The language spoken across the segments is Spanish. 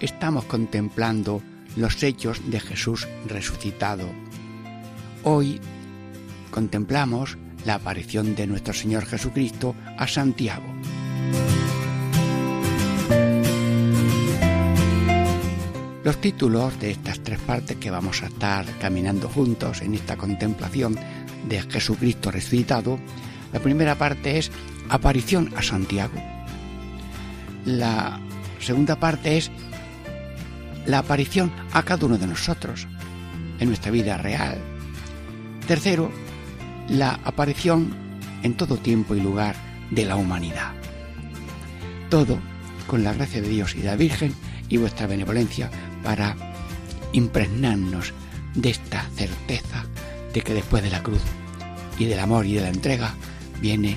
estamos contemplando los hechos de Jesús resucitado. Hoy contemplamos la aparición de nuestro Señor Jesucristo a Santiago. Los títulos de estas tres partes que vamos a estar caminando juntos en esta contemplación de Jesucristo resucitado, la primera parte es aparición a Santiago. La segunda parte es la aparición a cada uno de nosotros en nuestra vida real. Tercero, la aparición en todo tiempo y lugar de la humanidad. Todo con la gracia de Dios y de la Virgen y vuestra benevolencia para impregnarnos de esta certeza de que después de la cruz y del amor y de la entrega viene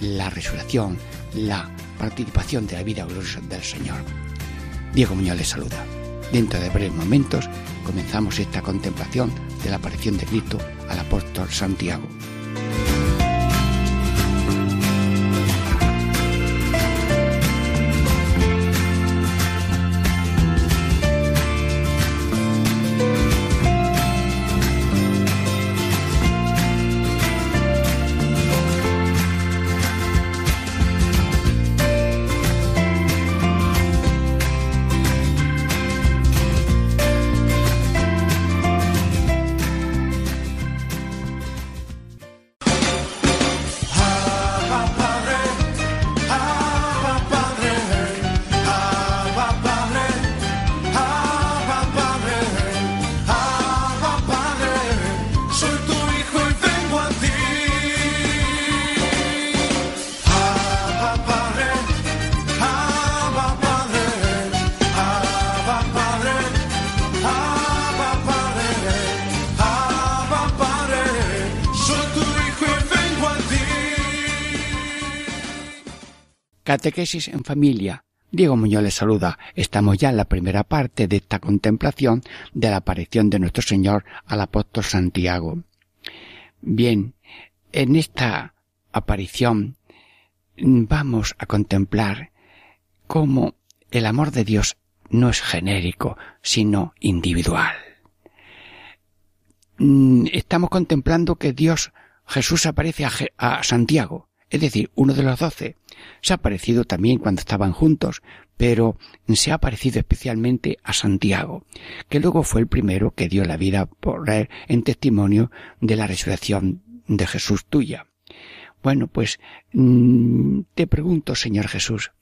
la resurrección, la participación de la vida gloriosa del Señor. Diego Muñoz les saluda. Dentro de breves momentos comenzamos esta contemplación de la aparición de Cristo al apóstol Santiago. Catequesis en familia. Diego Muñoz les saluda. Estamos ya en la primera parte de esta contemplación de la aparición de nuestro Señor al apóstol Santiago. Bien, en esta aparición vamos a contemplar cómo el amor de Dios no es genérico, sino individual. Mm, estamos contemplando que Dios, Jesús aparece a Santiago, es decir, uno de los doce. Se ha parecido también cuando estaban juntos, pero se ha parecido especialmente a Santiago, que luego fue el primero que dio la vida por él en testimonio de la resurrección de Jesús tuya. Bueno, pues mm, te pregunto, Señor Jesús,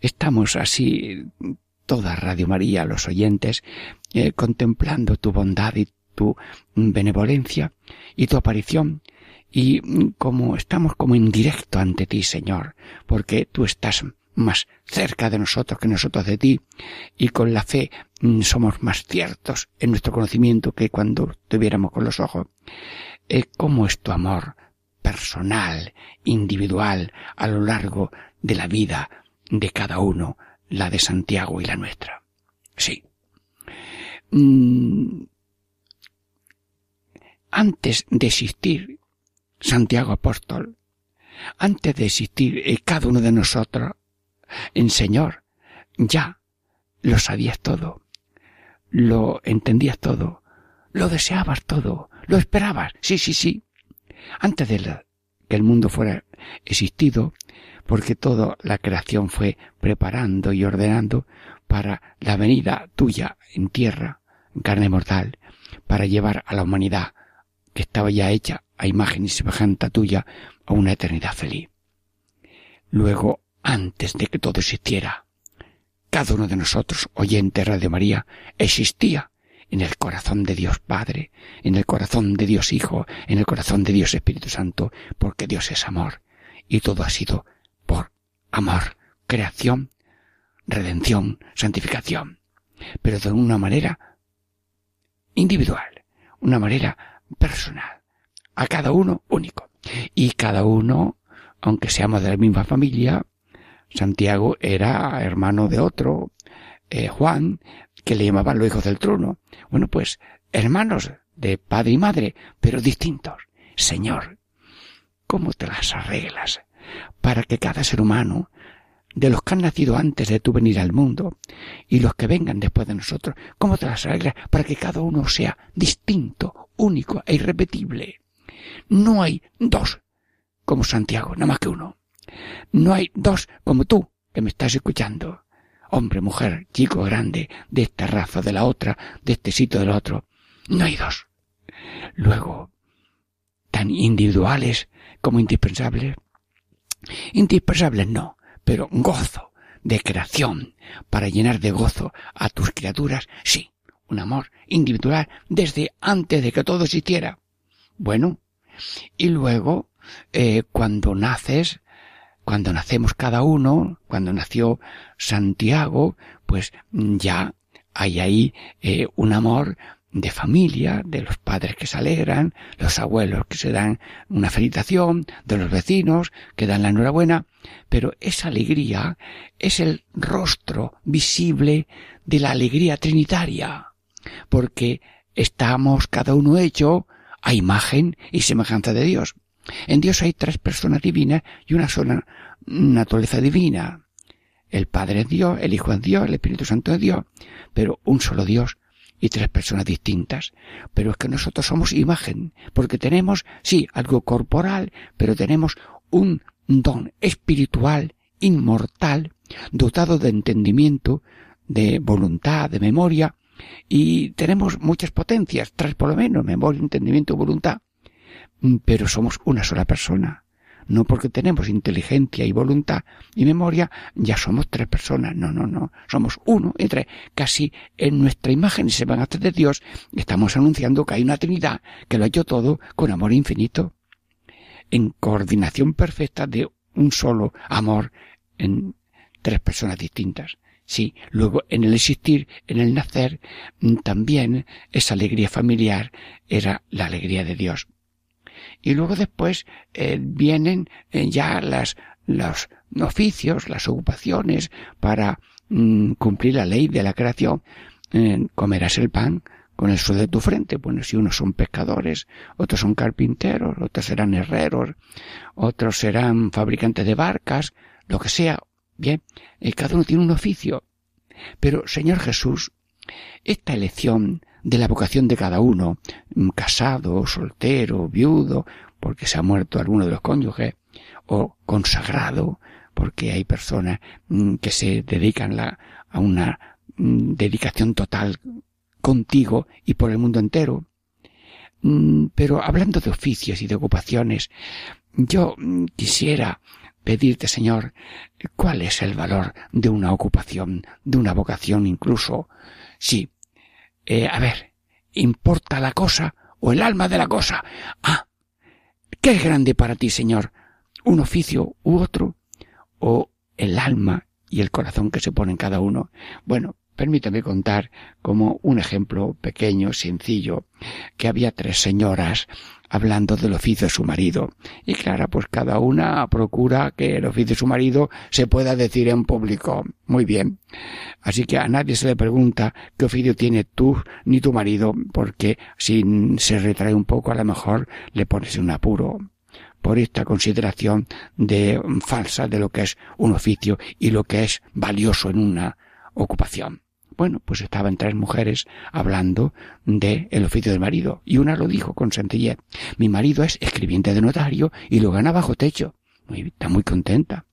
estamos así toda Radio María, los oyentes, eh, contemplando tu bondad y tu benevolencia y tu aparición y como estamos como en directo ante ti, Señor, porque tú estás más cerca de nosotros que nosotros de ti, y con la fe mm, somos más ciertos en nuestro conocimiento que cuando tuviéramos con los ojos. Eh, ¿Cómo es tu amor personal, individual, a lo largo de la vida de cada uno, la de Santiago y la nuestra? Sí. Mm, antes de existir Santiago Apóstol, antes de existir cada uno de nosotros, en Señor, ya lo sabías todo, lo entendías todo, lo deseabas todo, lo esperabas, sí, sí, sí, antes de que el mundo fuera existido, porque toda la creación fue preparando y ordenando para la venida tuya en tierra, en carne mortal, para llevar a la humanidad que estaba ya hecha a imagen y semejanza tuya a una eternidad feliz. Luego, antes de que todo existiera, cada uno de nosotros, oyente Radio María, existía en el corazón de Dios Padre, en el corazón de Dios Hijo, en el corazón de Dios Espíritu Santo, porque Dios es amor, y todo ha sido por amor, creación, redención, santificación. pero de una manera individual, una manera personal, a cada uno único. Y cada uno, aunque seamos de la misma familia, Santiago era hermano de otro, eh, Juan, que le llamaban los hijos del trono. Bueno, pues hermanos de padre y madre, pero distintos. Señor, ¿cómo te las arreglas para que cada ser humano, de los que han nacido antes de tu venir al mundo y los que vengan después de nosotros, cómo te las arreglas para que cada uno sea distinto, único e irrepetible? No hay dos como Santiago, nada más que uno. No hay dos como tú, que me estás escuchando. Hombre, mujer, chico, grande, de esta raza, de la otra, de este sitio, del otro. No hay dos. Luego, tan individuales como indispensables. Indispensables no, pero gozo de creación para llenar de gozo a tus criaturas, sí, un amor individual desde antes de que todo existiera. Bueno, y luego, eh, cuando naces, cuando nacemos cada uno, cuando nació Santiago, pues ya hay ahí eh, un amor de familia, de los padres que se alegran, los abuelos que se dan una felicitación, de los vecinos que dan la enhorabuena, pero esa alegría es el rostro visible de la alegría trinitaria, porque estamos cada uno hecho a imagen y semejanza de Dios. En Dios hay tres personas divinas y una sola naturaleza divina. El Padre es Dios, el Hijo es Dios, el Espíritu Santo es Dios, pero un solo Dios y tres personas distintas. Pero es que nosotros somos imagen, porque tenemos, sí, algo corporal, pero tenemos un don espiritual, inmortal, dotado de entendimiento, de voluntad, de memoria, y tenemos muchas potencias, tres por lo menos, memoria, entendimiento, voluntad, pero somos una sola persona. No porque tenemos inteligencia y voluntad y memoria, ya somos tres personas. No, no, no. Somos uno y tres. Casi en nuestra imagen y semejanza de Dios estamos anunciando que hay una Trinidad que lo ha hecho todo con amor infinito. En coordinación perfecta de un solo amor en tres personas distintas. Sí, luego en el existir, en el nacer, también esa alegría familiar era la alegría de Dios y luego después eh, vienen eh, ya las, los oficios, las ocupaciones para mm, cumplir la ley de la creación. Eh, comerás el pan con el suelo de tu frente. Bueno, si unos son pescadores, otros son carpinteros, otros serán herreros, otros serán fabricantes de barcas, lo que sea. Bien, cada uno tiene un oficio. Pero, Señor Jesús, esta elección de la vocación de cada uno, mm, casado, soltero, viudo, porque se ha muerto alguno de los cónyuges, o consagrado, porque hay personas mm, que se dedican a una mm, dedicación total contigo y por el mundo entero. Pero hablando de oficios y de ocupaciones, yo quisiera pedirte, Señor, cuál es el valor de una ocupación, de una vocación incluso. Sí, eh, a ver, ¿importa la cosa o el alma de la cosa? Ah, ¿qué es grande para ti, Señor? ¿Un oficio u otro? ¿O el alma y el corazón que se ponen cada uno? Bueno, permítame contar como un ejemplo pequeño, sencillo, que había tres señoras hablando del oficio de su marido. Y claro, pues cada una procura que el oficio de su marido se pueda decir en público. Muy bien. Así que a nadie se le pregunta qué oficio tiene tú ni tu marido, porque si se retrae un poco a lo mejor le pones un apuro por esta consideración de falsa de lo que es un oficio y lo que es valioso en una ocupación. Bueno, pues estaban tres mujeres hablando de el oficio del marido, y una lo dijo con sencillez. Mi marido es escribiente de notario y lo gana bajo techo. está muy contenta.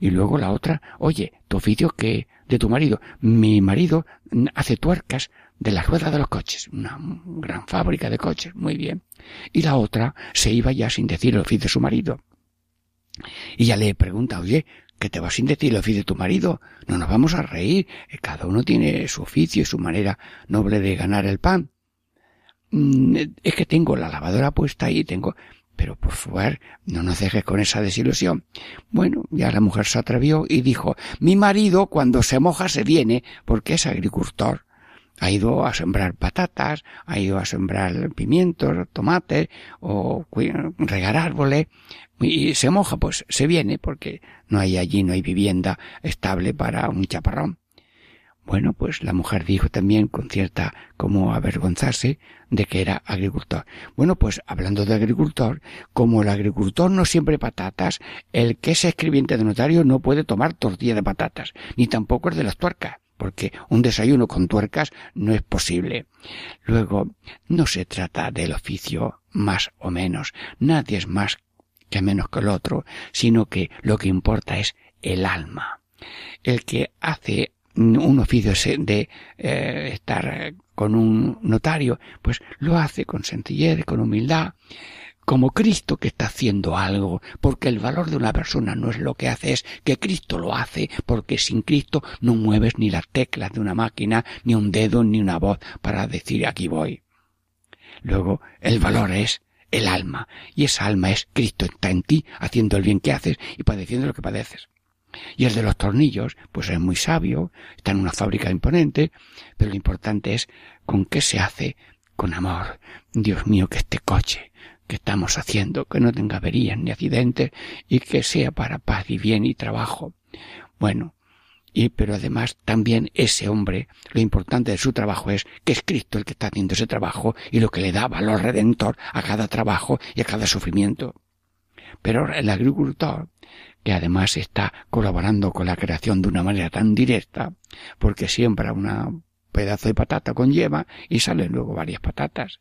Y luego la otra, oye, tu oficio que de tu marido. Mi marido hace tuercas de las ruedas de los coches, una gran fábrica de coches, muy bien. Y la otra se iba ya sin decir el oficio de su marido. Y ya le pregunta, oye, que te vas sin decir el oficio de tu marido. No nos vamos a reír. Eh, cada uno tiene su oficio y su manera noble de ganar el pan. Mm, es que tengo la lavadora puesta ahí, tengo, pero por favor, no nos dejes con esa desilusión. Bueno, ya la mujer se atrevió y dijo, mi marido cuando se moja se viene porque es agricultor. Ha ido a sembrar patatas, ha ido a sembrar pimientos, tomates o regar árboles y se moja, pues se viene porque no hay allí, no hay vivienda estable para un chaparrón. Bueno, pues la mujer dijo también con cierta como avergonzarse de que era agricultor. Bueno, pues hablando de agricultor, como el agricultor no siempre patatas, el que es escribiente de notario no puede tomar tortilla de patatas, ni tampoco el de las tuercas, porque un desayuno con tuercas no es posible. Luego, no se trata del oficio más o menos, nadie es más que menos que el otro, sino que lo que importa es el alma. El que hace un oficio de eh, estar con un notario, pues lo hace con sencillez, con humildad, como Cristo que está haciendo algo, porque el valor de una persona no es lo que hace, es que Cristo lo hace, porque sin Cristo no mueves ni las teclas de una máquina, ni un dedo, ni una voz para decir aquí voy. Luego, el valor es el alma, y esa alma es Cristo está en ti, haciendo el bien que haces y padeciendo lo que padeces. Y el de los tornillos, pues es muy sabio, está en una fábrica imponente, pero lo importante es con qué se hace con amor. Dios mío, que este coche que estamos haciendo, que no tenga averías ni accidentes y que sea para paz y bien y trabajo. Bueno, y pero además también ese hombre, lo importante de su trabajo es que es Cristo el que está haciendo ese trabajo y lo que le da valor redentor a cada trabajo y a cada sufrimiento. Pero el agricultor que además está colaborando con la creación de una manera tan directa, porque siembra un pedazo de patata con yema y salen luego varias patatas.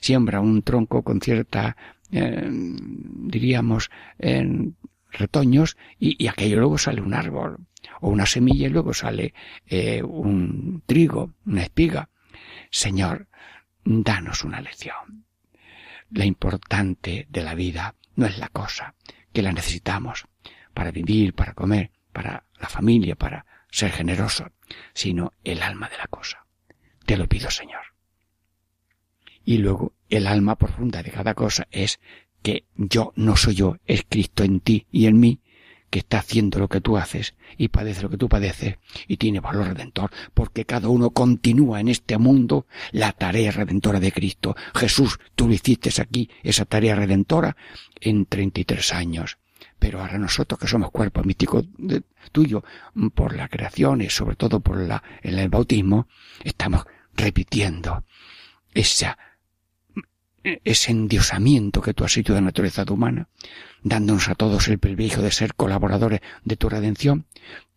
Siembra un tronco con cierta, eh, diríamos, en retoños y, aquello luego sale un árbol o una semilla y luego sale eh, un trigo, una espiga. Señor, danos una lección. La importante de la vida no es la cosa, que la necesitamos, para vivir, para comer, para la familia, para ser generoso, sino el alma de la cosa. Te lo pido, Señor. Y luego el alma profunda de cada cosa es que yo no soy yo, es Cristo en ti y en mí, que está haciendo lo que tú haces y padece lo que tú padeces y tiene valor redentor, porque cada uno continúa en este mundo la tarea redentora de Cristo. Jesús, tú lo hiciste aquí, esa tarea redentora, en treinta y tres años. Pero ahora nosotros que somos cuerpo místico tuyo, por la creación y sobre todo por la, en el bautismo, estamos repitiendo esa, ese endiosamiento que tú has hecho de la naturaleza humana, dándonos a todos el privilegio de ser colaboradores de tu redención,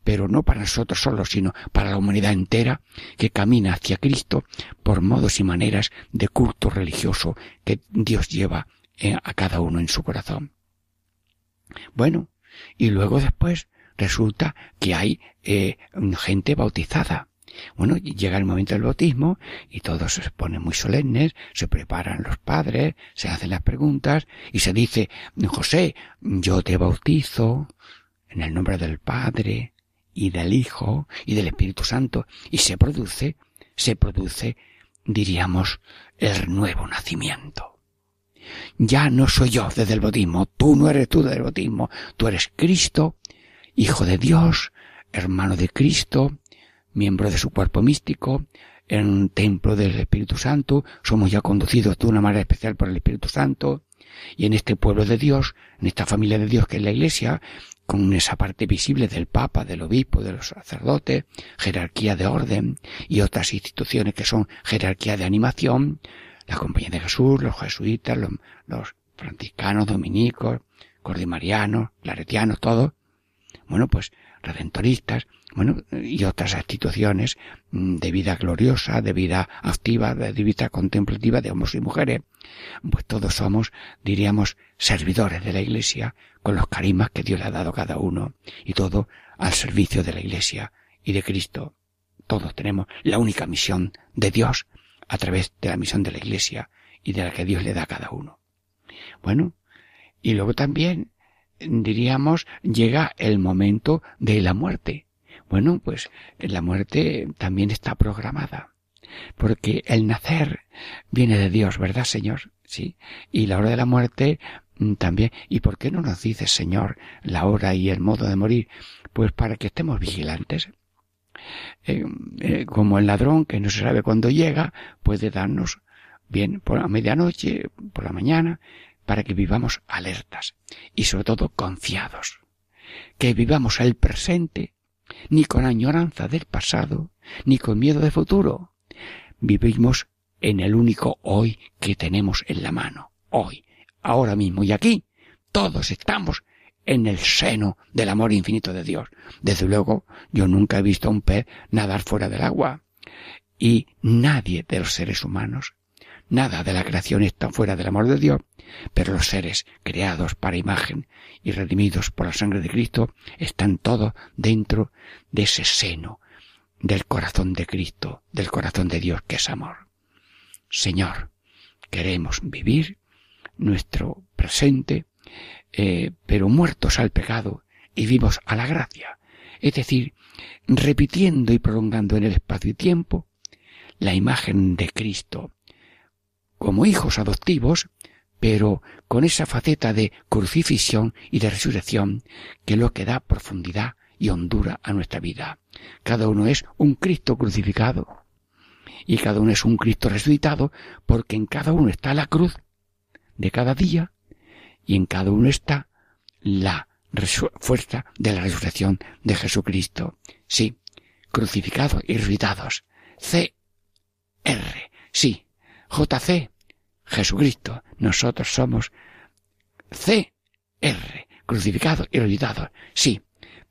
pero no para nosotros solos, sino para la humanidad entera que camina hacia Cristo por modos y maneras de culto religioso que Dios lleva eh, a cada uno en su corazón. Bueno, y luego después resulta que hay eh, gente bautizada. Bueno, llega el momento del bautismo y todos se ponen muy solemnes, se preparan los padres, se hacen las preguntas y se dice, José, yo te bautizo en el nombre del Padre y del Hijo y del Espíritu Santo y se produce, se produce, diríamos, el nuevo nacimiento. Ya no soy yo desde el bautismo, tú no eres tú desde el bautismo, tú eres Cristo, Hijo de Dios, hermano de Cristo, miembro de su cuerpo místico, en un templo del Espíritu Santo, somos ya conducidos de una manera especial por el Espíritu Santo, y en este pueblo de Dios, en esta familia de Dios que es la Iglesia, con esa parte visible del Papa, del Obispo, de los sacerdotes, jerarquía de orden y otras instituciones que son jerarquía de animación, la Compañía de Jesús, los jesuitas, los, franciscanos, dominicos, cordimarianos, claretianos, todos, bueno, pues redentoristas, bueno, y otras instituciones mm, de vida gloriosa, de vida activa, de vida contemplativa de hombres y mujeres, pues todos somos, diríamos, servidores de la Iglesia con los carismas que Dios le ha dado a cada uno y todo al servicio de la Iglesia y de Cristo. Todos tenemos la única misión de Dios a través de la misión de la Iglesia y de la que Dios le da a cada uno. Bueno, y luego también diríamos llega el momento de la muerte. Bueno, pues la muerte también está programada. Porque el nacer viene de Dios, ¿verdad, Señor? Sí. Y la hora de la muerte mm, también, ¿y por qué no nos dice, Señor, la hora y el modo de morir? Pues para que estemos vigilantes. Eh, eh, como el ladrón que no se sabe cuándo llega, puede darnos bien por la medianoche, por la mañana, para que vivamos alertas y sobre todo confiados. Que vivamos el presente, ni con añoranza del pasado, ni con miedo de futuro. Vivimos en el único hoy que tenemos en la mano. Hoy, ahora mismo y aquí, todos estamos en el seno del amor infinito de Dios. Desde luego, yo nunca he visto a un pez nadar fuera del agua. Y nadie de los seres humanos, nada de la creación está fuera del amor de Dios, pero los seres creados para imagen y redimidos por la sangre de Cristo están todos dentro de ese seno del corazón de Cristo, del corazón de Dios que es amor. Señor, queremos vivir nuestro presente, eh, pero muertos al pecado y vivos a la gracia. Es decir, repitiendo y prolongando en el espacio y tiempo la imagen de Cristo como hijos adoptivos, pero con esa faceta de crucifixión y de resurrección que lo que da profundidad y hondura a nuestra vida. Cada uno es un Cristo crucificado y cada uno es un Cristo resucitado porque en cada uno está la cruz de cada día y en cada uno está la fuerza de la resurrección de Jesucristo. Sí, crucificados y resucitados. C. R. Sí, JC. Jesucristo. Nosotros somos C. R. Crucificados y resucitados. Sí,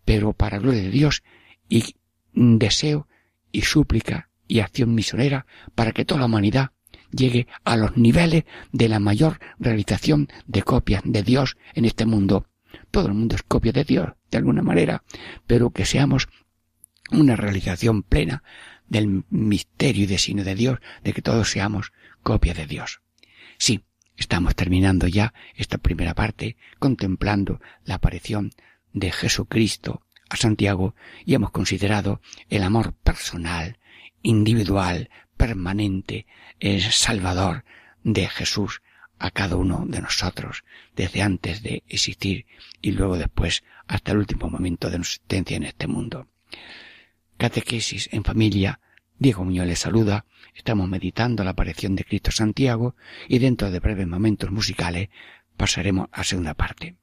pero para gloria de Dios y deseo y súplica y acción misionera para que toda la humanidad llegue a los niveles de la mayor realización de copias de Dios en este mundo. Todo el mundo es copia de Dios, de alguna manera, pero que seamos una realización plena del misterio y designio de Dios, de que todos seamos copia de Dios. Sí, estamos terminando ya esta primera parte contemplando la aparición de Jesucristo a Santiago y hemos considerado el amor personal, individual, permanente, es salvador de Jesús a cada uno de nosotros, desde antes de existir y luego después hasta el último momento de nuestra existencia en este mundo. Catequesis en familia, Diego Muñoz les saluda, estamos meditando la aparición de Cristo Santiago y dentro de breves momentos musicales pasaremos a segunda parte.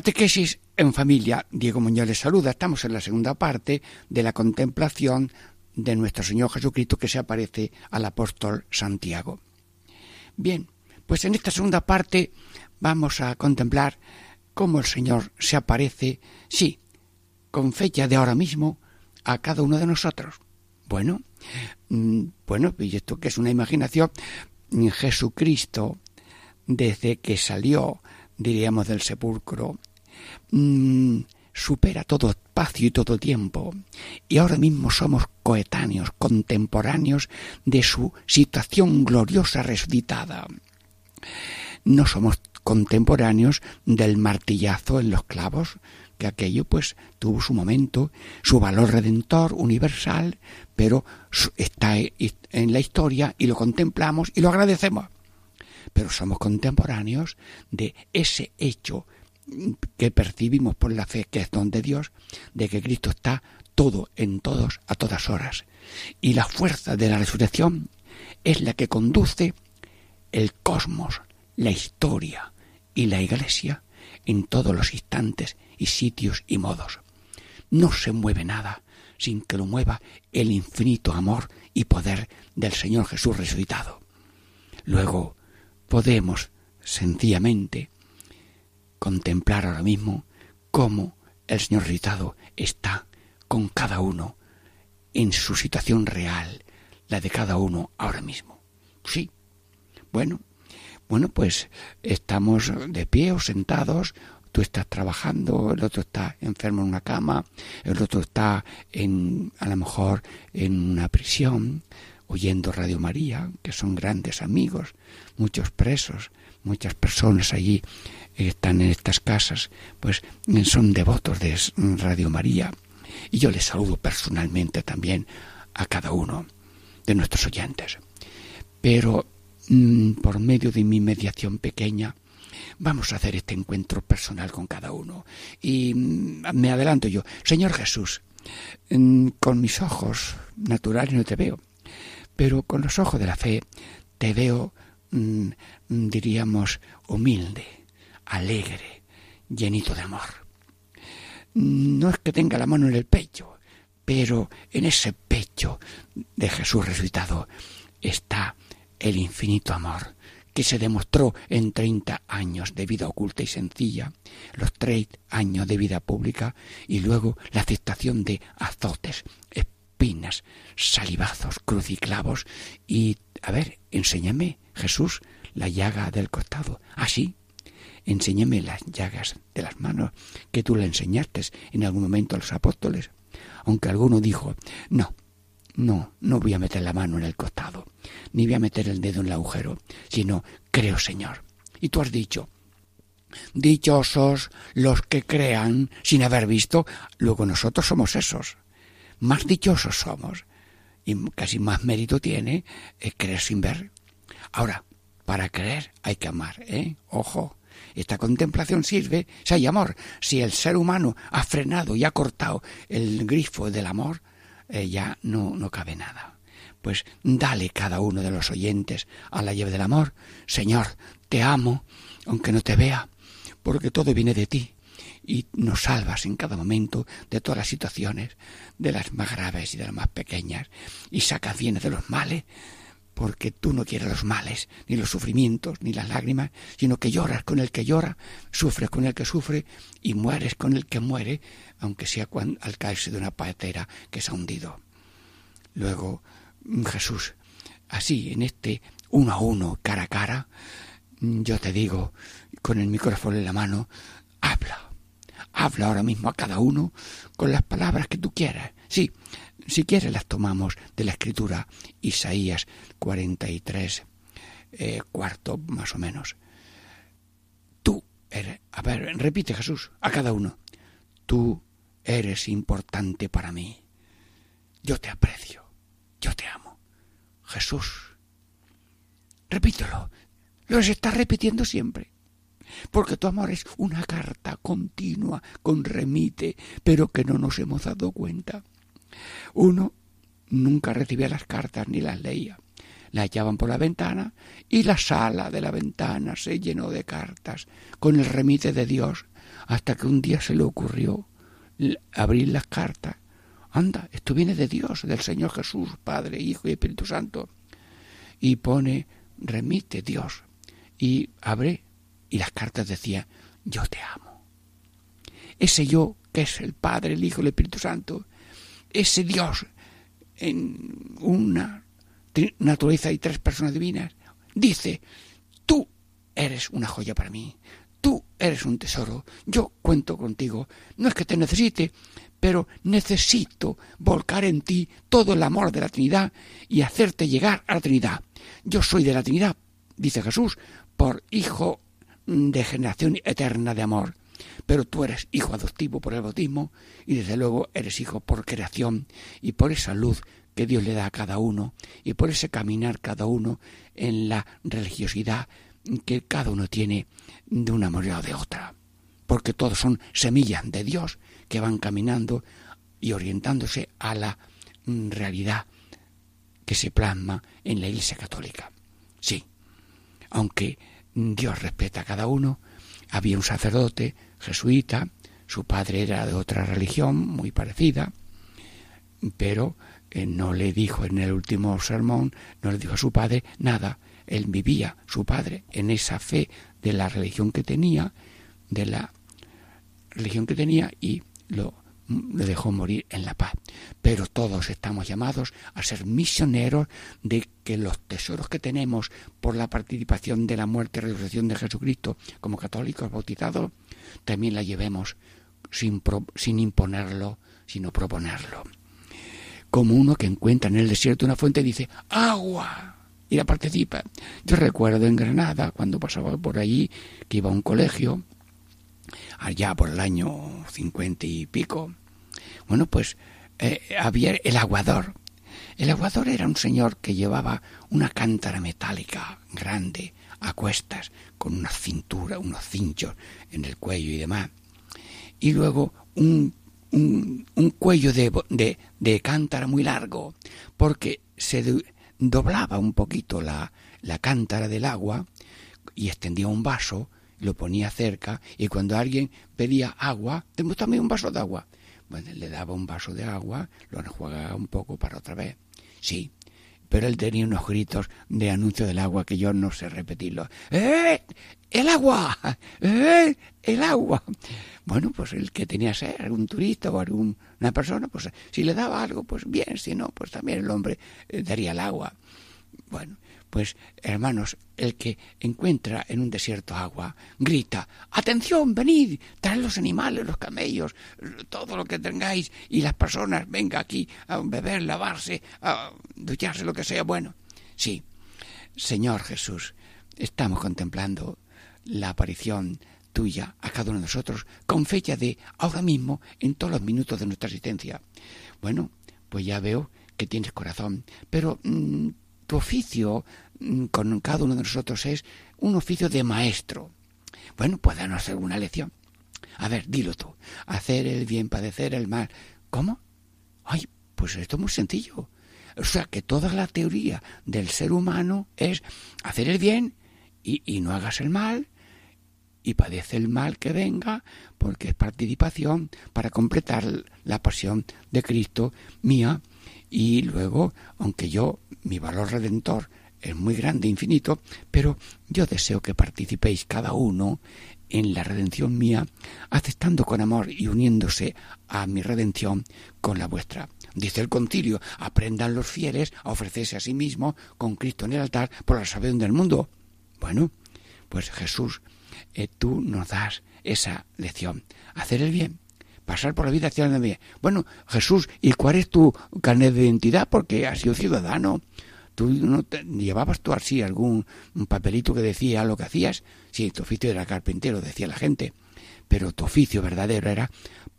Catequesis en familia. Diego Muñoz les saluda. Estamos en la segunda parte de la contemplación de nuestro Señor Jesucristo que se aparece al apóstol Santiago. Bien, pues en esta segunda parte vamos a contemplar cómo el Señor se aparece, sí, con fecha de ahora mismo, a cada uno de nosotros. Bueno, mm, bueno, y esto que es una imaginación, Jesucristo, desde que salió, diríamos, del sepulcro, mm, supera todo espacio y todo tiempo. Y ahora mismo somos coetáneos, contemporáneos de su situación gloriosa resucitada. No somos contemporáneos del martillazo en los clavos, que aquello pues tuvo su momento, su valor redentor universal, pero está en la historia y lo contemplamos y lo agradecemos. Pero somos contemporáneos de ese hecho que percibimos por la fe, que es don de Dios, de que Cristo está todo en todos a todas horas. Y la fuerza de la resurrección es la que conduce el cosmos, la historia y la iglesia en todos los instantes y sitios y modos. No se mueve nada sin que lo mueva el infinito amor y poder del Señor Jesús resucitado. Luego podemos sencillamente contemplar ahora mismo cómo el Señor resucitado está con cada uno en su situación real, la de cada uno ahora mismo. Sí. Bueno, bueno, pues estamos de pie o sentados, tú estás trabajando, el otro está enfermo en una cama, el otro está en a lo mejor en una prisión, oyendo Radio María, que son grandes amigos, muchos presos, muchas personas allí están en estas casas, pues son devotos de Radio María. Y yo les saludo personalmente también a cada uno de nuestros oyentes. Pero mm, por medio de mi mediación pequeña, vamos a hacer este encuentro personal con cada uno. Y mm, me adelanto yo, Señor Jesús, mm, con mis ojos naturales no te veo, pero con los ojos de la fe te veo, diríamos, humilde, alegre, llenito de amor. No es que tenga la mano en el pecho, pero en ese pecho de Jesús resucitado está el infinito amor que se demostró en treinta años de vida oculta y sencilla, los tres años de vida pública y luego la aceptación de azotes, espinas, salivazos, cruciclavos y, a ver, enséñame, Jesús, la llaga del costado. Así, enséñame las llagas de las manos que tú le enseñaste en algún momento a los apóstoles. Aunque alguno dijo, no, no, no voy a meter la mano en el costado, ni voy a meter el dedo en el agujero, sino creo, Señor. Y tú has dicho, dichosos los que crean sin haber visto, luego nosotros somos esos. Más dichosos somos. Y casi más mérito tiene creer sin ver. Ahora, para creer hay que amar, ¿eh? Ojo, esta contemplación sirve si hay amor. Si el ser humano ha frenado y ha cortado el grifo del amor, eh, ya no, no cabe nada. Pues dale cada uno de los oyentes a la llave del amor. Señor, te amo, aunque no te vea, porque todo viene de ti y nos salvas en cada momento de todas las situaciones, de las más graves y de las más pequeñas, y sacas bienes de los males porque tú no quieres los males, ni los sufrimientos, ni las lágrimas, sino que lloras con el que llora, sufres con el que sufre y mueres con el que muere, aunque sea al caerse de una patera que se ha hundido. Luego, mm, Jesús, así, en este uno a uno, cara a cara, mm, yo te digo, con el micrófono en la mano, habla. Habla ahora mismo a cada uno con las palabras que tú quieras. Sí, si quieres las tomamos de la escritura Isaías 43, eh, cuarto más o menos. Tú eres, a ver, repite Jesús, a cada uno. Tú eres importante para mí. Yo te aprecio, yo te amo. Jesús. Repítelo. Lo estás repitiendo siempre. Porque tu amor es una carta continua con remite, pero que no nos hemos dado cuenta. Uno nunca recibía las cartas ni las leía. la echaban por la ventana y la sala de la ventana se llenó de cartas con el remite de Dios hasta que un día se le ocurrió abrir las cartas. Anda, esto viene de Dios, del Señor Jesús, Padre, Hijo y Espíritu Santo. Y pone remite Dios. Y abre y las cartas decían yo te amo. Ese yo que es el Padre, el Hijo y el Espíritu Santo, ese Dios en una naturaleza y tres personas divinas, dice, tú eres una joya para mí, tú eres un tesoro, yo cuento contigo, no es que te necesite, pero necesito volcar en ti todo el amor de la Trinidad y hacerte llegar a la Trinidad. Yo soy de la Trinidad, dice Jesús, por hijo de generación eterna de amor. Pero tú eres hijo adoptivo por el bautismo y desde luego eres hijo por creación y por esa luz que Dios le da a cada uno y por ese caminar cada uno en la religiosidad que cada uno tiene de una manera o de otra. Porque todos son semillas de Dios que van caminando y orientándose a la realidad que se plasma en la Iglesia Católica. Sí, aunque Dios respeta a cada uno, había un sacerdote jesuita, su padre era de otra religión muy parecida, pero eh, no le dijo en el último sermón, no le dijo a su padre nada, él vivía, su padre, en esa fe de la religión que tenía, de la religión que tenía y lo dejó morir en la paz. Pero todos estamos llamados a ser misioneros de que los tesoros que tenemos por la participación de la muerte y resurrección de Jesucristo como católicos bautizados, también la llevemos sin, sin imponerlo, sino proponerlo. Como uno que encuentra en el desierto una fuente y dice, agua, y la participa. Yo recuerdo en Granada, cuando pasaba por allí, que iba a un colegio, allá por el año cincuenta y pico, bueno, pues eh, había el aguador. El aguador era un señor que llevaba una cántara metálica grande a cuestas, con una cintura, unos cinchos en el cuello y demás. Y luego un, un, cuello de, de, de, cántara muy largo, porque se doblaba un poquito la, la cántara del agua y extendía un vaso, lo ponía cerca, y cuando alguien pedía agua, también un vaso de agua. Bueno, le daba un vaso de agua, lo enjuagaba un poco para otra vez. Sí, pero él tenía unos gritos de anuncio del agua que yo no sé repetirlo. ¡Eh! ¡El agua! ¡Eh! ¡El agua! Bueno, pues el que tenía ser, algún turista o alguna persona, pues si le daba algo, pues bien, si no, pues también el hombre eh, daría el agua. Bueno, pues, hermanos, el que encuentra en un desierto agua, grita, atención, venid, traed los animales, los camellos, todo lo que tengáis, y las personas, venga aquí a beber, lavarse, a ducharse, lo que sea. Bueno, sí, Señor Jesús, estamos contemplando la aparición tuya a cada uno de nosotros con fecha de ahora mismo en todos los minutos de nuestra existencia. Bueno, pues ya veo que tienes corazón, pero mm, tu oficio mm, con cada uno de nosotros es un oficio de maestro. Bueno, pues danos alguna lección. A ver, dilo tú. Hacer el bien, padecer el mal. ¿Cómo? Ay, pues esto es muy sencillo. O sea, que toda la teoría del ser humano es hacer el bien y, y no hagas el mal y padece el mal que venga porque es participación para completar la pasión de Cristo mía y luego, aunque yo, mi valor redentor es muy grande, infinito, pero yo deseo que participéis cada uno en la redención mía, aceptando con amor y uniéndose a mi redención con la vuestra. Dice el concilio, aprendan los fieles a ofrecerse a sí mismos con Cristo en el altar por la salvación del mundo. Bueno, pues Jesús, eh, tú nos das esa lección, hacer el bien, pasar por la vida hacia bien. Bueno, Jesús, ¿y cuál es tu carnet de identidad? Porque has sido ciudadano. ¿Tú no llevabas tú así algún papelito que decía lo que hacías? Sí, tu oficio era carpintero, decía la gente. Pero tu oficio verdadero era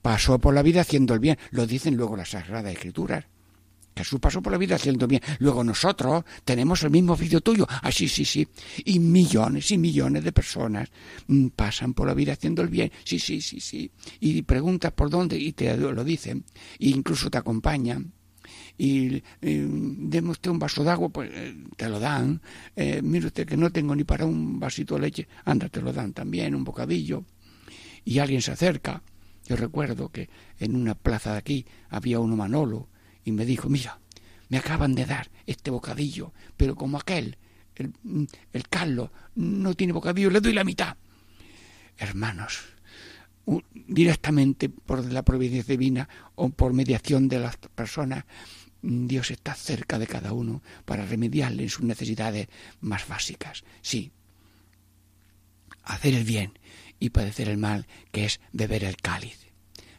pasó por la vida haciendo el bien. Lo dicen luego las Sagradas Escrituras. Jesús pasó por la vida haciendo bien. Luego nosotros tenemos el mismo oficio tuyo. Ah, sí, sí. Y millones y millones de personas mm, pasan por la vida haciendo el bien. Sí, sí, sí, sí. Y preguntas por dónde y te lo dicen. E incluso te acompañan. y, deme usted un vaso de agua, pues eh, te lo dan. Eh, mire usted que no tengo ni para un vasito de leche, anda, te lo dan también, un bocadillo. Y alguien se acerca. Yo recuerdo que en una plaza de aquí había uno Manolo y me dijo, mira, me acaban de dar este bocadillo, pero como aquel, el, el Carlos, no tiene bocadillo, le doy la mitad. Hermanos, directamente por la providencia divina o por mediación de las personas, Dios está cerca de cada uno para remediarle en sus necesidades más básicas. Sí, hacer el bien y padecer el mal, que es beber el cáliz.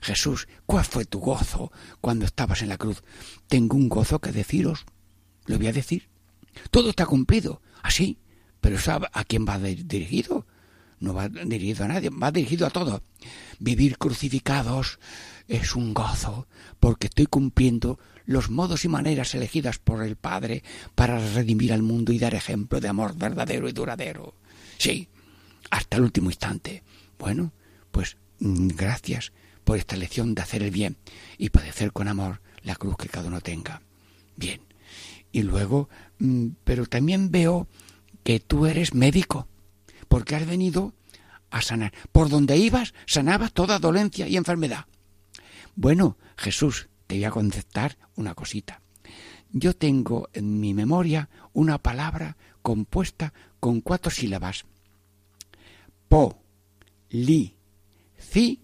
Jesús, ¿cuál fue tu gozo cuando estabas en la cruz? Tengo un gozo que deciros. Lo voy a decir. Todo está cumplido. Así. Pero ¿sabe a quién va dirigido? no va dirigido a nadie, va dirigido a todos. Vivir crucificados es un gozo, porque estoy cumpliendo los modos y maneras elegidas por el Padre para redimir al mundo y dar ejemplo de amor verdadero y duradero. Sí, hasta el último instante. Bueno, pues mm, gracias por esta lección de hacer el bien y padecer con amor la cruz que cada uno tenga. Bien. Y luego, mm, pero también veo que tú eres médico porque has venido a sanar. Por donde ibas, sanabas toda dolencia y enfermedad. Bueno, Jesús, te voy a contestar una cosita. Yo tengo en mi memoria una palabra compuesta con cuatro sílabas. Po, li, ci.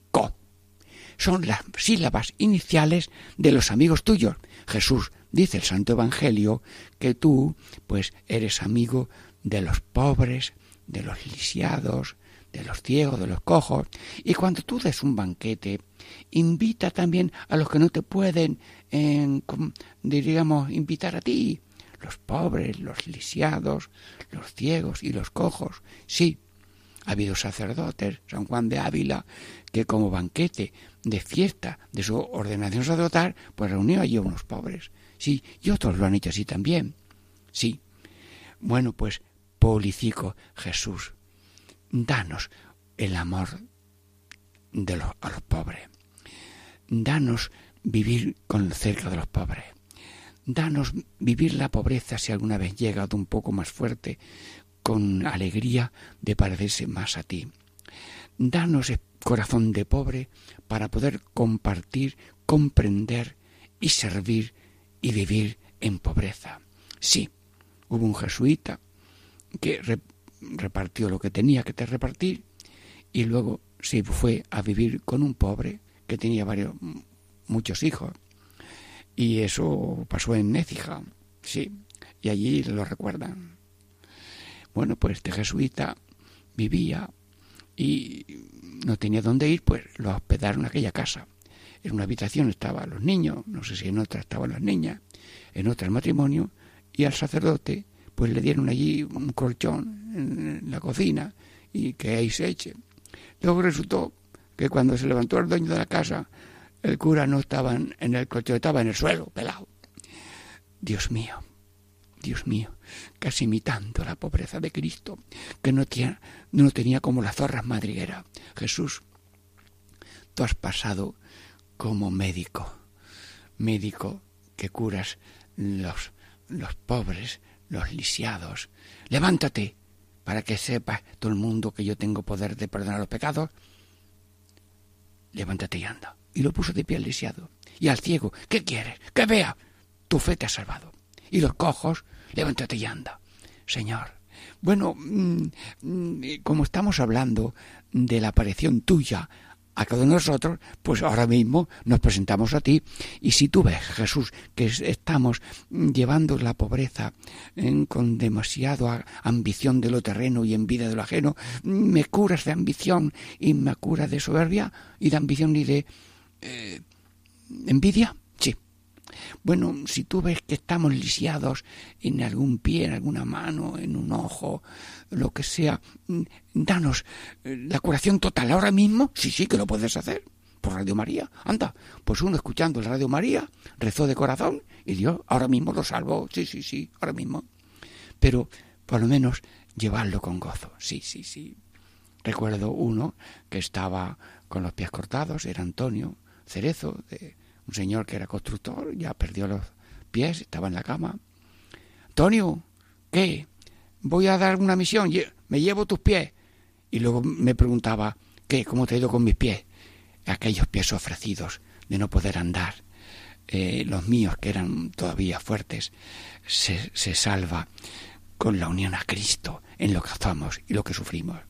Son las sílabas iniciales de los amigos tuyos. Jesús, dice el Santo Evangelio, que tú, pues, eres amigo de los pobres, de los lisiados, de los ciegos, de los cojos. Y cuando tú des un banquete, invita también a los que no te pueden, diríamos, invitar a ti. Los pobres, los lisiados, los ciegos y los cojos. Sí, ha habido sacerdotes, San Juan de Ávila, que como banquete de fiesta de su ordenación sacerdotal, pues reunió allí a unos pobres. Sí, y otros lo han hecho así también. Sí. Bueno, pues policico Jesús, danos el amor de los, a los pobres. Danos vivir con cerca de los pobres. Danos vivir la pobreza si alguna vez llega un poco más fuerte, con alegría de parecerse más a ti. Danos corazón de pobre para poder compartir, comprender y servir y vivir en pobreza. Sí, hubo un jesuita que repartió lo que tenía que te repartir y luego se fue a vivir con un pobre que tenía varios muchos hijos y eso pasó en Nécija sí y allí lo recuerdan bueno pues este jesuita vivía y no tenía dónde ir pues lo hospedaron en aquella casa en una habitación estaban los niños no sé si en otra estaban las niñas en otra el matrimonio y al sacerdote pues le dieron allí un colchón en la cocina y que ahí se eche. Luego resultó que cuando se levantó el dueño de la casa, el cura no estaba en el colchón, estaba en el suelo, pelado. Dios mío, Dios mío, casi imitando la pobreza de Cristo, que no tenía, no tenía como las zorras madrigueras. Jesús, tú has pasado como médico, médico que curas los, los pobres, los lisiados. Levántate para que sepa todo el mundo que yo tengo poder de perdonar los pecados. Levántate y anda. Y lo puso de pie al lisiado. Y al ciego, ¿qué quieres? Que vea. Tu fe te ha salvado. Y los cojos, levántate y anda. Señor. Bueno, mm, mm, como estamos hablando de la aparición tuya a cada uno de nosotros, pues ahora mismo nos presentamos a ti y si tú ves, Jesús, que estamos llevando la pobreza con demasiado ambición de lo terreno y envidia de lo ajeno, me curas de ambición y me curas de soberbia y de ambición y de eh, envidia, bueno, si tú ves que estamos lisiados en algún pie, en alguna mano, en un ojo, lo que sea, mm, danos eh, la curación total ahora mismo. Sí, sí, que lo puedes hacer por Radio María. Anda, pues uno escuchando el Radio María rezó de corazón y Dios ahora mismo lo salvó. Sí, sí, sí, ahora mismo. Pero por lo menos llevarlo con gozo. Sí, sí, sí. Recuerdo uno que estaba con los pies cortados, era Antonio Cerezo, de un señor que era constructor, ya perdió los pies, estaba en la cama. Antonio, ¿qué? Voy a dar una misión, me llevo tus pies. Y luego me preguntaba, ¿qué? ¿Cómo te he ido con mis pies? Aquellos pies ofrecidos de no poder andar. Eh, los míos, que eran todavía fuertes, se, se salva con la unión a Cristo en lo que hacemos y lo que sufrimos.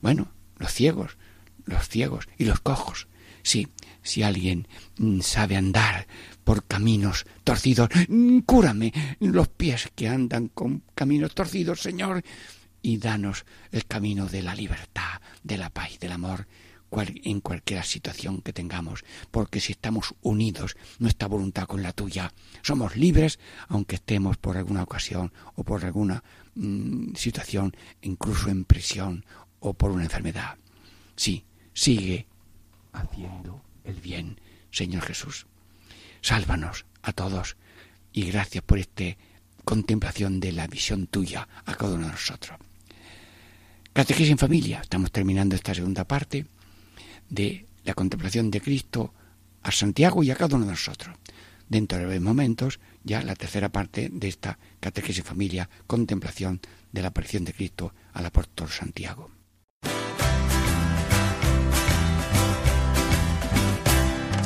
Bueno, los ciegos, los ciegos y los cojos. Sí, si alguien mm, sabe andar por caminos torcidos, mm, cúrame los pies que andan con caminos torcidos, Señor, y danos el camino de la libertad, de la paz, del amor, en cualquier situación que tengamos, porque si estamos unidos, nuestra voluntad con la tuya, somos libres, aunque estemos por alguna ocasión o por alguna mm, situación, incluso en prisión o por una enfermedad. Sí, sigue haciendo el bien, Señor Jesús. Sálvanos a todos y gracias por esta contemplación de la visión tuya a cada uno de nosotros. Catequesis en familia. Estamos terminando esta segunda parte de la contemplación de Cristo a Santiago y a cada uno de nosotros. Dentro de breves momentos, ya la tercera parte de esta catequesis en familia, contemplación de la aparición de Cristo al apóstol Santiago.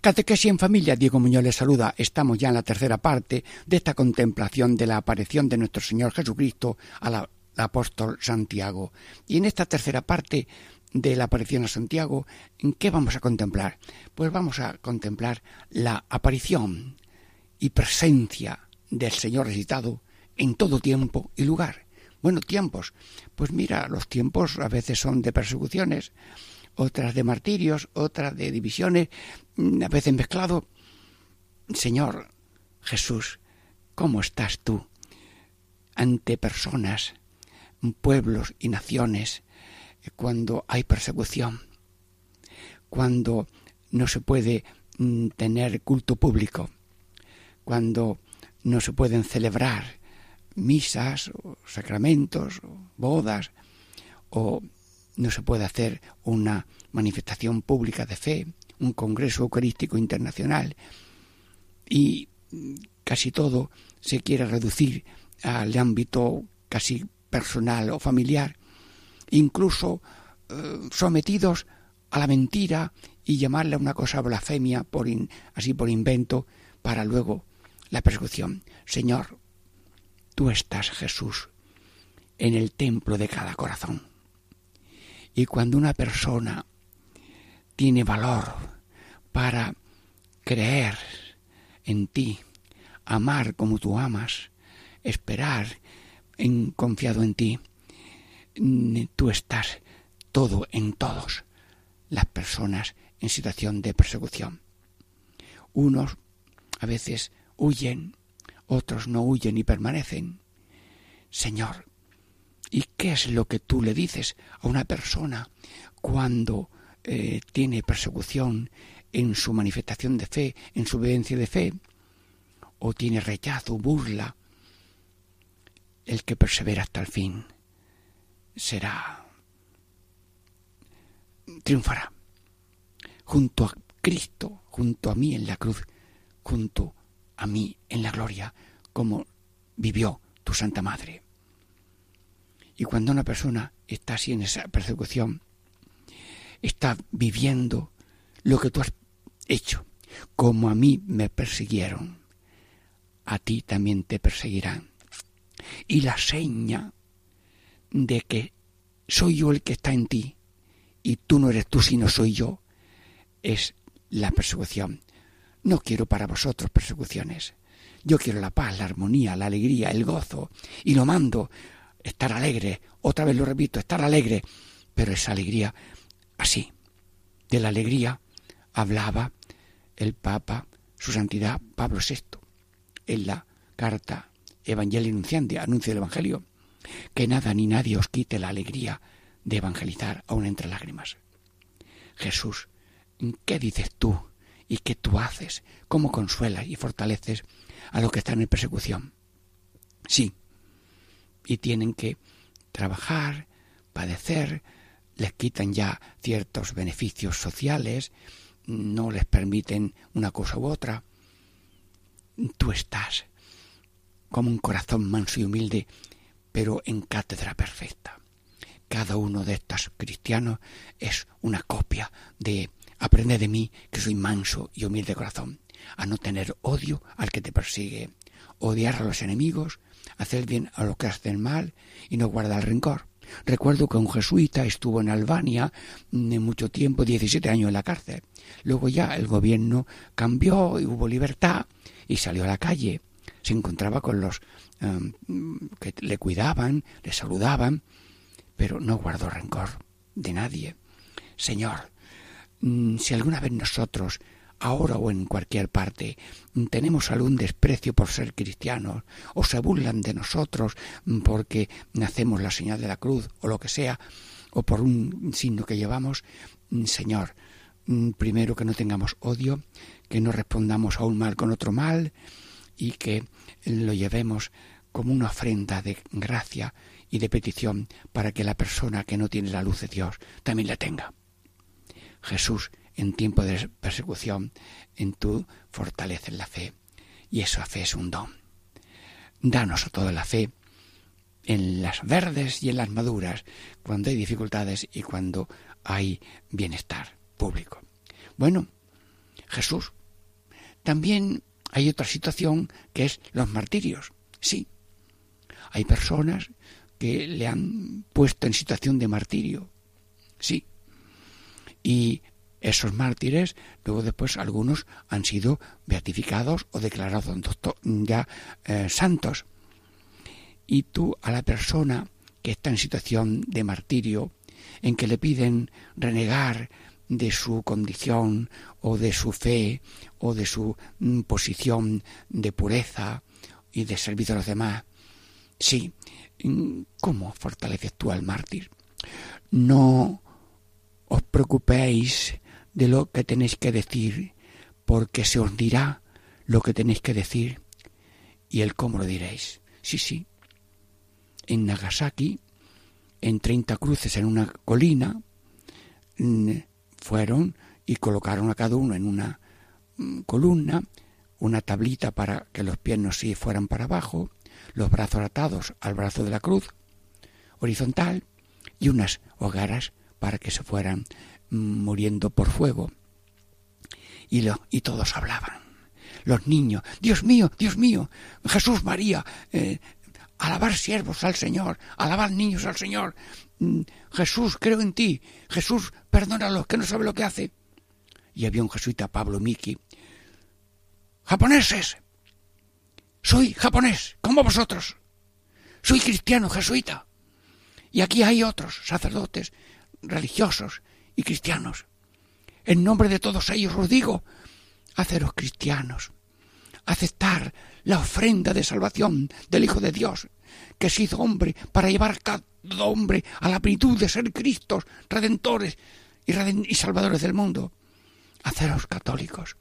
Catequesis en familia, Diego Muñoz les saluda. Estamos ya en la tercera parte de esta contemplación de la aparición de nuestro Señor Jesucristo al apóstol Santiago. Y en esta tercera parte de la aparición a Santiago, ¿en qué vamos a contemplar? Pues vamos a contemplar la aparición y presencia del Señor resucitado en todo tiempo y lugar. Bueno, tiempos. Pues mira, los tiempos a veces son de persecuciones, otras de martirios, otras de divisiones, a veces mezclado. Señor Jesús, ¿cómo estás tú ante personas, pueblos y naciones cuando hay persecución? Cuando no se puede mm, tener culto público, cuando no se pueden celebrar misas o sacramentos o bodas o no se puede hacer una manifestación pública de fe, un congreso eucarístico internacional y casi todo se quiere reducir al ámbito casi personal o familiar, incluso eh, sometidos a la mentira y llamarle una cosa blasfemia así por invento para luego la persecución. Señor, tú estás, Jesús, en el templo de cada corazón. Y cuando una persona tiene valor para creer en ti, amar como tú amas, esperar en, confiado en ti, tú estás todo en todos las personas en situación de persecución. Unos a veces huyen, otros no huyen y permanecen. Señor, ¿y qué es lo que tú le dices a una persona cuando eh, tiene persecución en su manifestación de fe, en su obediencia de fe? ¿O tiene rechazo, burla? El que persevera hasta el fin será, triunfará junto a Cristo, junto a mí en la cruz, junto a mí en la gloria, como vivió tu Santa Madre. Y cuando una persona está así en esa persecución, está viviendo lo que tú has hecho, como a mí me persiguieron, a ti también te perseguirán. Y la seña de que soy yo el que está en ti y tú no eres tú sino soy yo, es la persecución. No quiero para vosotros persecuciones. Yo quiero la paz, la armonía, la alegría, el gozo. Y lo mando, estar alegre. Otra vez lo repito, estar alegre. Pero esa alegría, así. De la alegría hablaba el Papa, su santidad Pablo VI, en la carta Evangelio Nunciante, anuncio del Evangelio, que nada ni nadie os quite la alegría de evangelizar aún entre lágrimas. Jesús, ¿qué dices tú y qué tú haces? ¿Cómo consuelas y fortaleces a los que están en persecución? Sí, y tienen que trabajar, padecer, les quitan ya ciertos beneficios sociales, no les permiten una cosa u otra. Tú estás como un corazón manso y humilde, pero en cátedra perfecta. Cada uno de estos cristianos es una copia de aprende de mí que soy manso y humilde corazón, a no tener odio al que te persigue, odiar a los enemigos, hacer bien a los que hacen mal y no guardar rencor. Recuerdo que un jesuita estuvo en Albania mm, mucho tiempo, 17 años en la cárcel. Luego ya el gobierno cambió y hubo libertad y salió a la calle. Se encontraba con los em, que le cuidaban, le saludaban, pero no guardó rencor de nadie. Señor, mm, si alguna vez nosotros ahora o en cualquier parte, tenemos algún desprecio por ser cristianos, o se burlan de nosotros porque hacemos la señal de la cruz, o lo que sea, o por un signo que llevamos, Señor, primero que no tengamos odio, que no respondamos a un mal con otro mal, y que lo llevemos como una ofrenda de gracia y de petición para que la persona que no tiene la luz de Dios también la tenga. Jesús en tiempo de persecución, en tu fortaleces la fe. Y esa fe es un don. Danos a toda la fe en las verdes y en las maduras, cuando hay dificultades y cuando hay bienestar público. Bueno, Jesús. También hay otra situación que es los martirios. Sí, hay personas que le han puesto en situación de martirio. Sí. Y esos mártires, luego después algunos han sido beatificados o declarados ya eh, santos. Y tú a la persona que está en situación de martirio, en que le piden renegar de su condición o de su fe o de su mm, posición de pureza y de servicio a los demás, sí, mm, ¿cómo fortaleces tú al mártir? No os preocupéis de lo que tenéis que decir, porque se os dirá lo que tenéis que decir y el cómo lo diréis. Sí, sí. En Nagasaki, en treinta cruces en una colina, mm, fueron y colocaron a cada uno en una mm, columna una tablita para que los pies no se fueran para abajo, los brazos atados al brazo de la cruz horizontal y unas hogaras para que se fueran muriendo por fuego. Y, lo, y todos hablaban. Los niños, Dios mío, Dios mío, Jesús María, eh, alabar siervos al Señor, alabar niños al Señor. Mm, Jesús, creo en ti. Jesús, perdónalo, que no sabe lo que hace. Y había un jesuita, Pablo Miki. Japoneses. Soy japonés, como vosotros. Soy cristiano, jesuita. Y aquí hay otros sacerdotes religiosos y cristianos. En nombre de todos ellos os digo, haceros cristianos, aceptar la ofrenda de salvación del Hijo de Dios, que se hizo hombre para llevar a cada hombre a la plenitud de ser Cristos, redentores y, y salvadores del mundo. Haceros católicos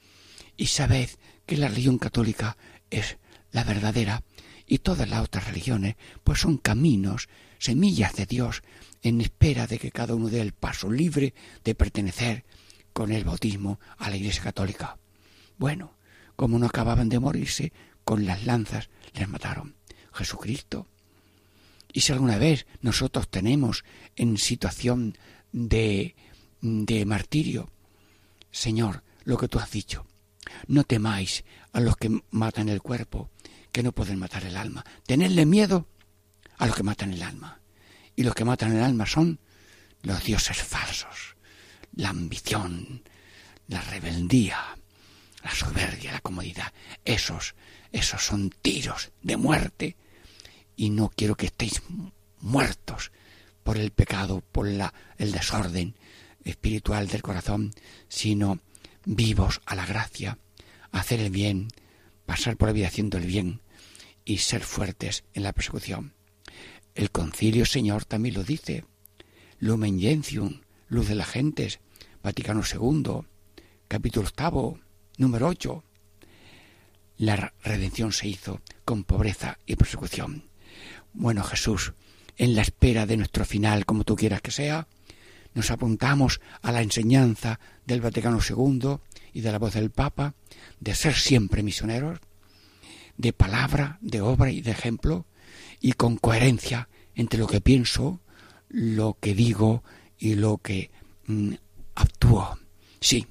y sabed que la religión católica es la verdadera y todas las otras religiones pues son caminos, semillas de Dios en espera de que cada uno dé el paso libre de pertenecer con el bautismo a la Iglesia Católica. Bueno, como no acababan de morirse, con las lanzas les mataron. Jesucristo, Y si alguna vez nosotros tenemos en situación de, de martirio, Señor, lo que tú has dicho, no temáis a los que matan el cuerpo, que no pueden matar el alma. Tenedle miedo a los que matan el alma. Y los que matan el alma son los dioses falsos, la ambición, la rebeldía, la soberbia, la comodidad. Esos, esos son tiros de muerte. Y no quiero que estéis muertos por el pecado, por la, el desorden espiritual del corazón, sino vivos a la gracia, hacer el bien, pasar por la vida haciendo el bien y ser fuertes en la persecución. El concilio Señor también lo dice. Lumen Gentium, luz de las gentes, Vaticano II, capítulo octavo, número 8. La redención se hizo con pobreza y persecución. Bueno, Jesús, en la espera de nuestro final, como tú quieras que sea, nos apuntamos a la enseñanza del Vaticano II y de la voz del Papa de ser siempre misioneros, de palabra, de obra y de ejemplo, y con coherencia entre lo que pienso, lo que digo y lo que mm, actúo. Sí.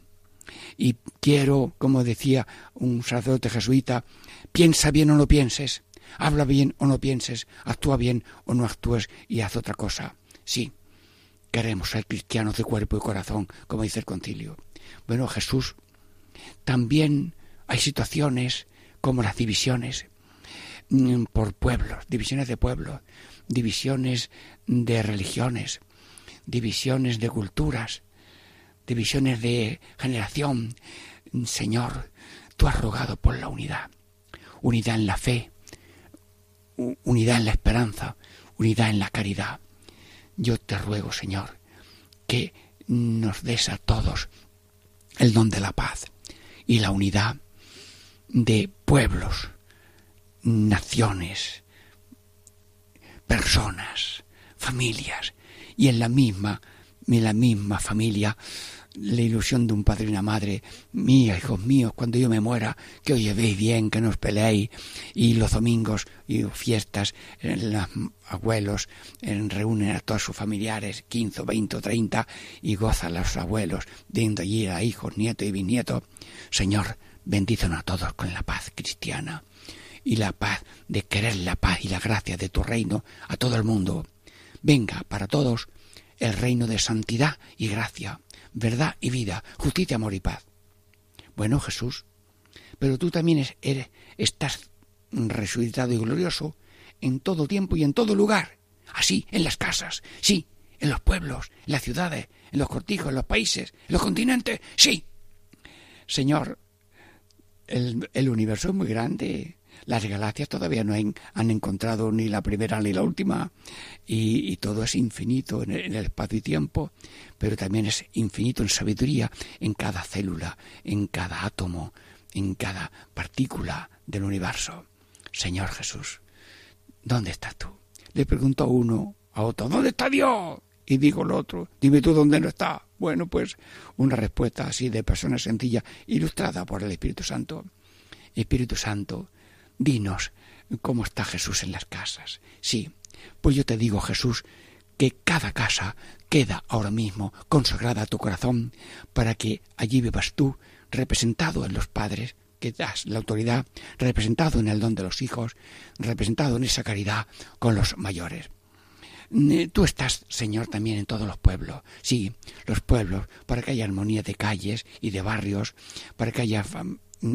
Y quiero, como decía un sacerdote jesuita, piensa bien o no pienses, habla bien o no pienses, actúa bien o no actúes y haz otra cosa. Sí, queremos ser cristianos de cuerpo y corazón, como dice el concilio. Bueno, Jesús, también hay situaciones como las divisiones por pueblos, divisiones de pueblos, divisiones de religiones, divisiones de culturas, divisiones de generación. Señor, tú has rogado por la unidad, unidad en la fe, unidad en la esperanza, unidad en la caridad. Yo te ruego, Señor, que nos des a todos el don de la paz y la unidad de pueblos, naciones, personas, familias, y en la misma, en la misma familia la ilusión de un padre y una madre, mía, hijos míos, cuando yo me muera, que os llevéis bien, que no os peleéis, y los domingos y fiestas, los abuelos reúnen a todos sus familiares, quince, veinte o treinta, y gozan los abuelos, viendo allí a hijos, nietos y bisnietos. Señor, bendícenos a todos con la paz cristiana y la paz de querer la paz y la gracia de tu reino a todo el mundo. Venga para todos el reino de santidad y gracia verdad y vida, justicia, amor y paz. Bueno, Jesús, pero tú también eres, estás resucitado y glorioso en todo tiempo y en todo lugar. Así, en las casas, sí, en los pueblos, en las ciudades, en los cortijos, en los países, en los continentes, sí. Señor, el, el universo es muy grande las galaxias todavía no han, encontrado ni la primera ni la última y, todo es infinito en el, espacio y tiempo, pero también es infinito en sabiduría en cada célula, en cada átomo, en cada partícula del universo. Señor Jesús, ¿dónde estás tú? Le pregunto a uno a otro, ¿dónde está Dios? Y digo el otro, dime tú dónde no está. Bueno, pues una respuesta así de persona sencilla, ilustrada por el Espíritu Santo. Espíritu Santo, Dinos cómo está Jesús en las casas. Sí, pues yo te digo, Jesús, que cada casa queda ahora mismo consagrada a tu corazón para que allí vivas tú, representado en los padres, que das la autoridad, representado en el don de los hijos, representado en esa caridad con los mayores. Eh, tú estás, Señor, también en todos los pueblos. Sí, los pueblos, para que haya armonía de calles y de barrios, para que haya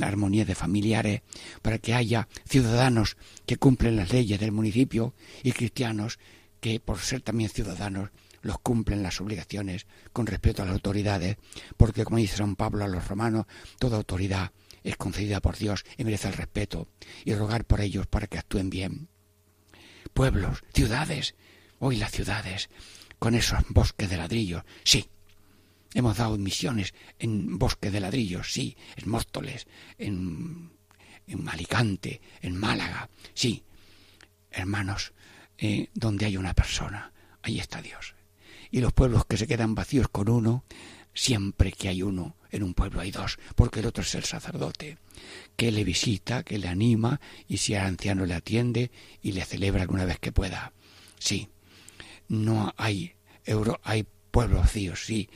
armonía de familiares, para que haya ciudadanos que cumplen las leyes del municipio y cristianos que, por ser también ciudadanos, los cumplen las obligaciones con respeto a las autoridades, porque como dice San Pablo a los romanos, toda autoridad es concedida por Dios y merece el respeto, y rogar por ellos para que actúen bien. Pueblos, ciudades, hoy las ciudades, con esos bosques de ladrillos, sí, Hemos dado misiones en Bosque de Ladrillos, sí, en Móstoles, en, en Alicante, en Málaga, sí. Hermanos, eh, donde hay una persona, ahí está Dios. Y los pueblos que se quedan vacíos con uno, siempre que hay uno, en un pueblo hay dos, porque el otro es el sacerdote, que le visita, que le anima, y si es anciano le atiende y le celebra alguna vez que pueda. Sí, no hay euro, hay pueblos vacíos, sí,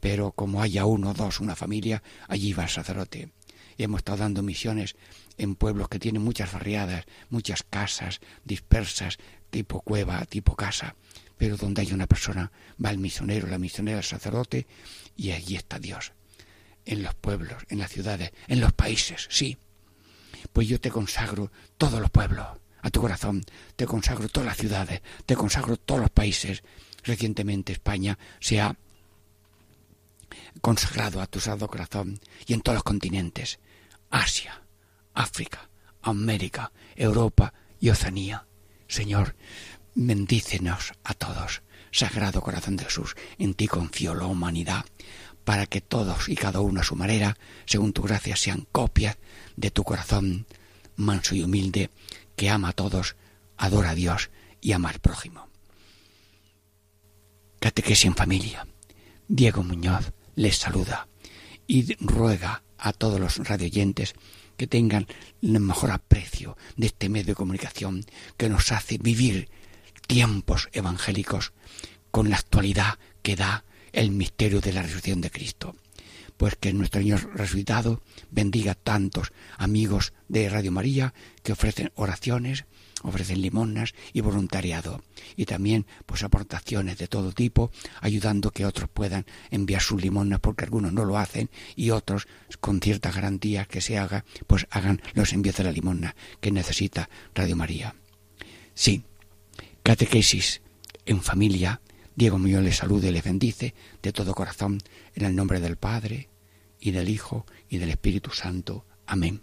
pero como haya uno, dos, una familia, allí va el sacerdote. Y hemos estado dando misiones en pueblos que tienen muchas barriadas, muchas casas dispersas, tipo cueva, tipo casa, pero donde hay una persona, va el misionero, la misionera, el sacerdote, y allí está Dios. En los pueblos, en las ciudades, en los países, sí. Pues yo te consagro todos los pueblos a tu corazón, te consagro todas las ciudades, te consagro todos los países. Recientemente España se ha consagrado a tu sagrado corazón y en todos los continentes, Asia, África, América, Europa y Oceanía. Señor, bendícenos a todos. Sagrado corazón de Jesús, en ti confío la humanidad, para que todos y cada uno a su manera, según tu gracia, sean copias de tu corazón manso y humilde, que ama a todos, adora a Dios y ama al prójimo. Catequesis en familia. Diego Muñoz les saluda y ruega a todos los radioyentes que tengan el mejor aprecio de este medio de comunicación que nos hace vivir tiempos evangélicos con la actualidad que da el misterio de la resurrección de Cristo. Pues que nuestro Señor resucitado bendiga a tantos amigos de Radio María que ofrecen oraciones, ofrecen limonas y voluntariado y también pues aportaciones de todo tipo ayudando que otros puedan enviar sus limonas porque algunos no lo hacen y otros con cierta garantía que se haga pues hagan los envíos de la limona que necesita Radio María. Sí, catequesis en familia. Diego mío les salude y les bendice de todo corazón en el nombre del Padre y del Hijo y del Espíritu Santo. Amén.